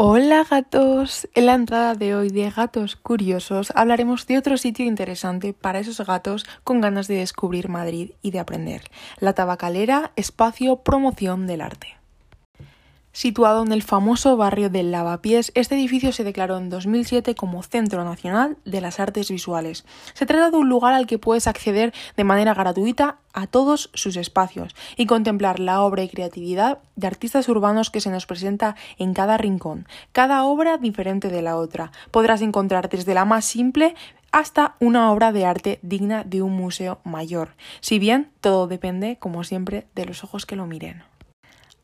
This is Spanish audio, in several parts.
Hola gatos. En la entrada de hoy de Gatos Curiosos hablaremos de otro sitio interesante para esos gatos con ganas de descubrir Madrid y de aprender. La tabacalera, espacio promoción del arte. Situado en el famoso barrio del Lavapiés, este edificio se declaró en 2007 como Centro Nacional de las Artes Visuales. Se trata de un lugar al que puedes acceder de manera gratuita a todos sus espacios y contemplar la obra y creatividad de artistas urbanos que se nos presenta en cada rincón, cada obra diferente de la otra. Podrás encontrar desde la más simple hasta una obra de arte digna de un museo mayor, si bien todo depende, como siempre, de los ojos que lo miren.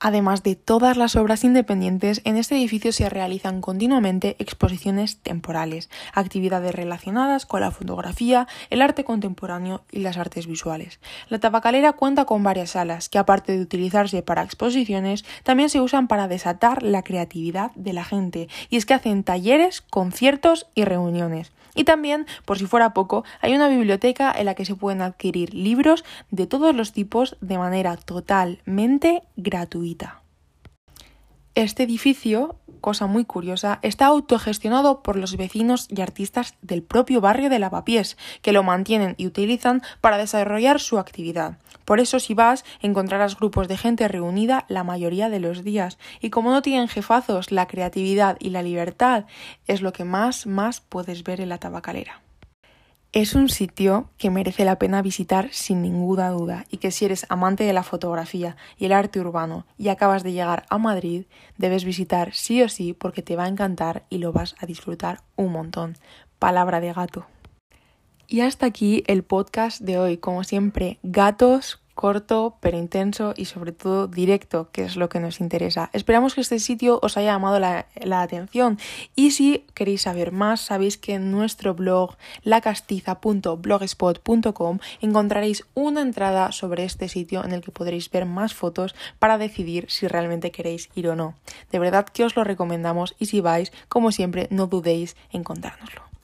Además de todas las obras independientes, en este edificio se realizan continuamente exposiciones temporales, actividades relacionadas con la fotografía, el arte contemporáneo y las artes visuales. La tabacalera cuenta con varias salas que, aparte de utilizarse para exposiciones, también se usan para desatar la creatividad de la gente, y es que hacen talleres, conciertos y reuniones. Y también, por si fuera poco, hay una biblioteca en la que se pueden adquirir libros de todos los tipos de manera totalmente gratuita. Este edificio cosa muy curiosa, está autogestionado por los vecinos y artistas del propio barrio de Lavapiés, que lo mantienen y utilizan para desarrollar su actividad. Por eso si vas encontrarás grupos de gente reunida la mayoría de los días y como no tienen jefazos, la creatividad y la libertad es lo que más más puedes ver en la tabacalera. Es un sitio que merece la pena visitar sin ninguna duda y que si eres amante de la fotografía y el arte urbano y acabas de llegar a Madrid, debes visitar sí o sí porque te va a encantar y lo vas a disfrutar un montón. Palabra de gato. Y hasta aquí el podcast de hoy. Como siempre, gatos corto, pero intenso y sobre todo directo, que es lo que nos interesa. Esperamos que este sitio os haya llamado la, atención y si queréis saber más, sabéis que en nuestro blog lacastiza.blogspot.com encontraréis una entrada sobre este sitio en el que podréis ver más fotos para decidir si realmente queréis ir o no. De verdad que os lo recomendamos y si vais, como siempre, no dudéis en contárnoslo.